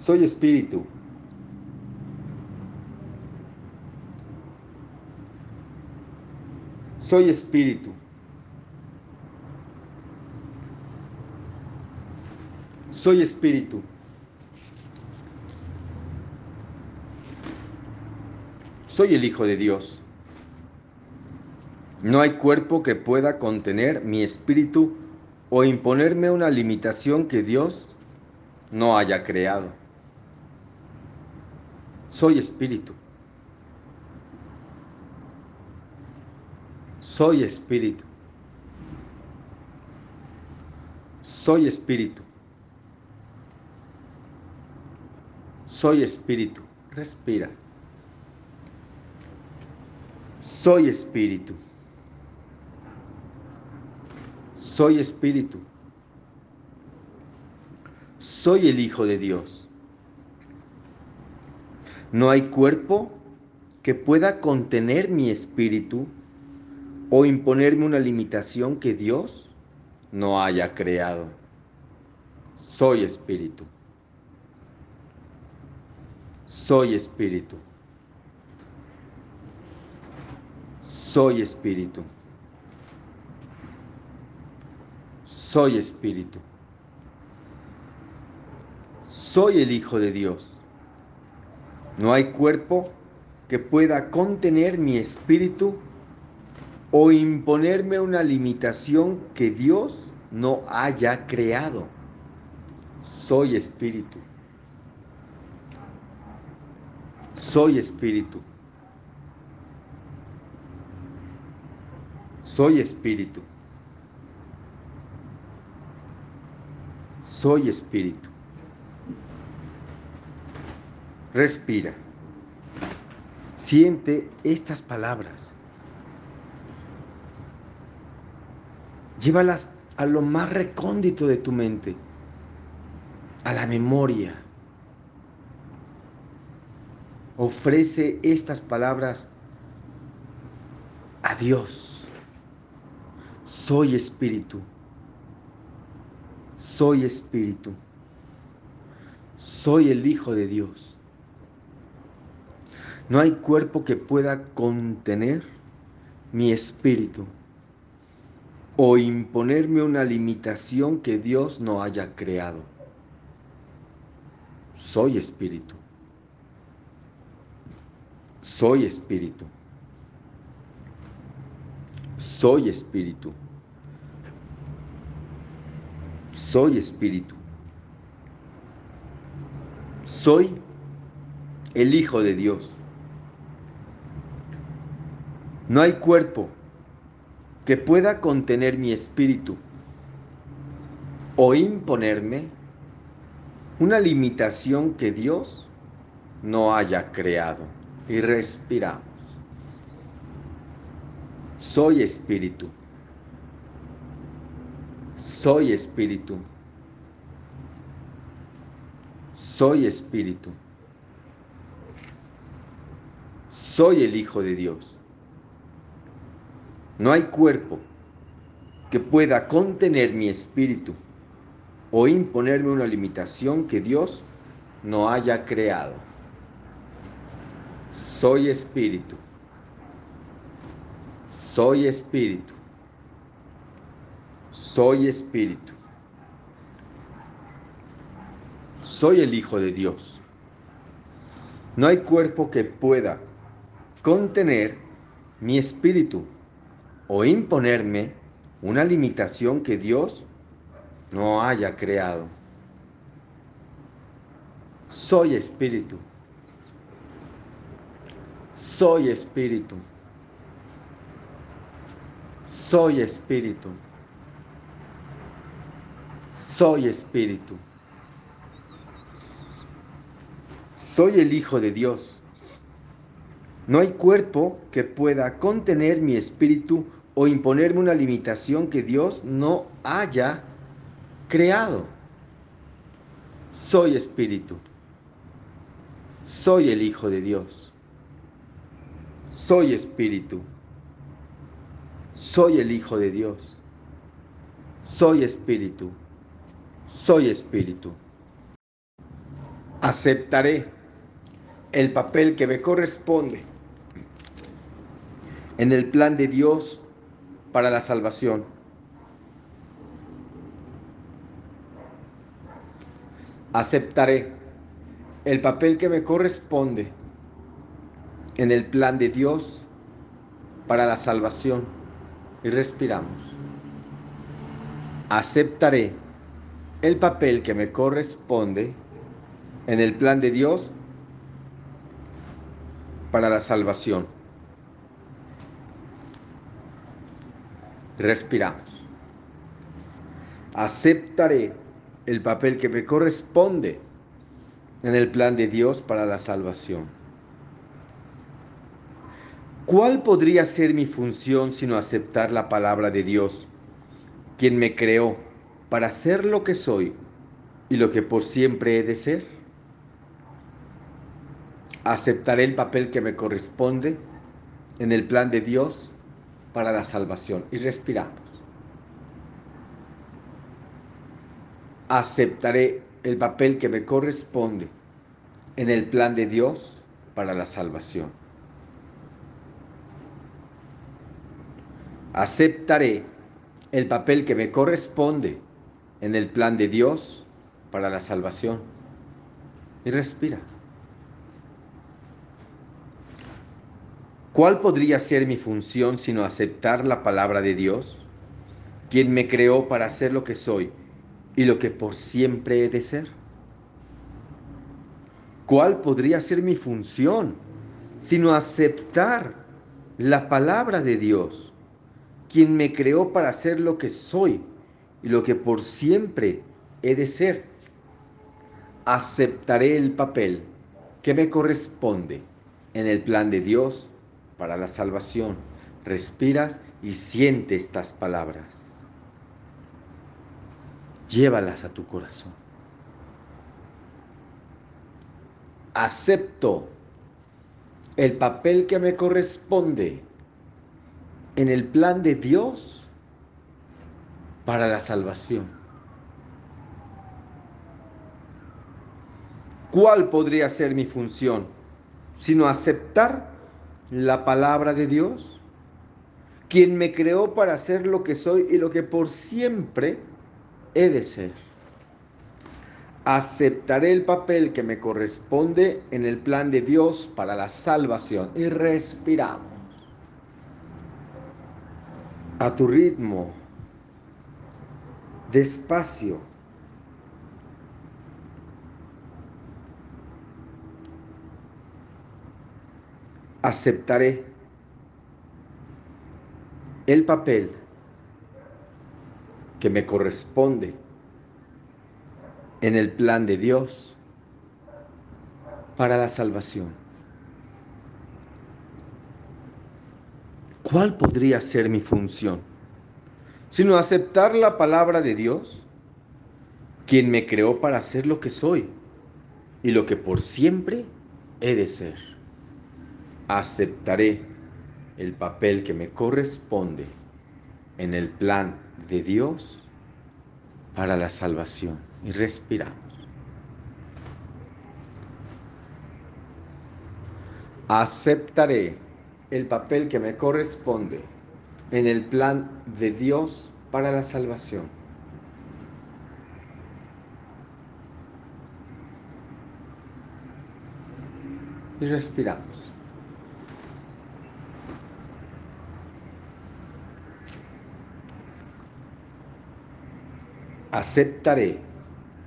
Soy espíritu. Soy espíritu. Soy espíritu. Soy el Hijo de Dios. No hay cuerpo que pueda contener mi espíritu o imponerme una limitación que Dios no haya creado. Soy espíritu. Soy espíritu. Soy espíritu. Soy espíritu. Respira. Soy espíritu. Soy espíritu. Soy el Hijo de Dios. No hay cuerpo que pueda contener mi espíritu o imponerme una limitación que Dios no haya creado. Soy espíritu. Soy espíritu. Soy espíritu. Soy espíritu. Soy el Hijo de Dios. No hay cuerpo que pueda contener mi espíritu o imponerme una limitación que Dios no haya creado. Soy espíritu. Soy espíritu. Soy espíritu. Soy espíritu. Respira. Siente estas palabras. Llévalas a lo más recóndito de tu mente, a la memoria. Ofrece estas palabras a Dios. Soy espíritu. Soy espíritu. Soy el Hijo de Dios. No hay cuerpo que pueda contener mi espíritu o imponerme una limitación que Dios no haya creado. Soy espíritu. Soy espíritu. Soy espíritu. Soy espíritu. Soy el Hijo de Dios. No hay cuerpo que pueda contener mi espíritu o imponerme una limitación que Dios no haya creado. Y respiramos. Soy espíritu. Soy espíritu. Soy espíritu. Soy el Hijo de Dios. No hay cuerpo que pueda contener mi espíritu o imponerme una limitación que Dios no haya creado. Soy espíritu. Soy espíritu. Soy espíritu. Soy el Hijo de Dios. No hay cuerpo que pueda contener mi espíritu o imponerme una limitación que Dios no haya creado. Soy espíritu. Soy espíritu. Soy espíritu. Soy espíritu. Soy el Hijo de Dios. No hay cuerpo que pueda contener mi espíritu o imponerme una limitación que Dios no haya creado. Soy espíritu. Soy el Hijo de Dios. Soy espíritu. Soy el Hijo de Dios. Soy espíritu. Soy espíritu. Aceptaré el papel que me corresponde en el plan de Dios para la salvación. Aceptaré el papel que me corresponde en el plan de Dios para la salvación. Y respiramos. Aceptaré el papel que me corresponde en el plan de Dios para la salvación. Respiramos. Aceptaré el papel que me corresponde en el plan de Dios para la salvación. ¿Cuál podría ser mi función sino aceptar la palabra de Dios, quien me creó para ser lo que soy y lo que por siempre he de ser? Aceptaré el papel que me corresponde en el plan de Dios para la salvación. Y respiramos. Aceptaré el papel que me corresponde en el plan de Dios para la salvación. Aceptaré el papel que me corresponde en el plan de Dios para la salvación. Y respira. ¿Cuál podría ser mi función sino aceptar la palabra de Dios, quien me creó para ser lo que soy y lo que por siempre he de ser? ¿Cuál podría ser mi función sino aceptar la palabra de Dios, quien me creó para ser lo que soy y lo que por siempre he de ser? Aceptaré el papel que me corresponde en el plan de Dios para la salvación. Respiras y siente estas palabras. Llévalas a tu corazón. Acepto el papel que me corresponde en el plan de Dios para la salvación. ¿Cuál podría ser mi función? Sino aceptar la palabra de Dios, quien me creó para ser lo que soy y lo que por siempre he de ser. Aceptaré el papel que me corresponde en el plan de Dios para la salvación. Y respiramos. A tu ritmo. Despacio aceptaré el papel que me corresponde en el plan de Dios para la salvación. ¿Cuál podría ser mi función? Sino aceptar la palabra de Dios, quien me creó para ser lo que soy y lo que por siempre he de ser aceptaré el papel que me corresponde en el plan de Dios para la salvación. Y respiramos. Aceptaré el papel que me corresponde en el plan de Dios para la salvación. Y respiramos. Aceptaré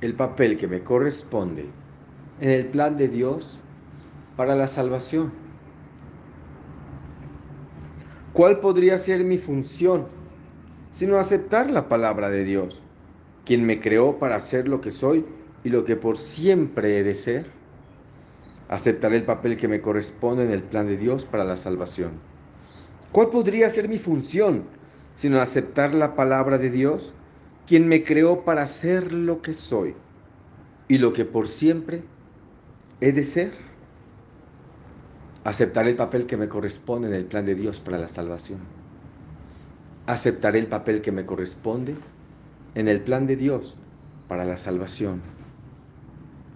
el papel que me corresponde en el plan de Dios para la salvación. ¿Cuál podría ser mi función sino aceptar la palabra de Dios, quien me creó para ser lo que soy y lo que por siempre he de ser? Aceptaré el papel que me corresponde en el plan de Dios para la salvación. ¿Cuál podría ser mi función sino aceptar la palabra de Dios, quien me creó para ser lo que soy y lo que por siempre he de ser. Aceptaré el papel que me corresponde en el plan de Dios para la salvación. Aceptaré el papel que me corresponde en el plan de Dios para la salvación.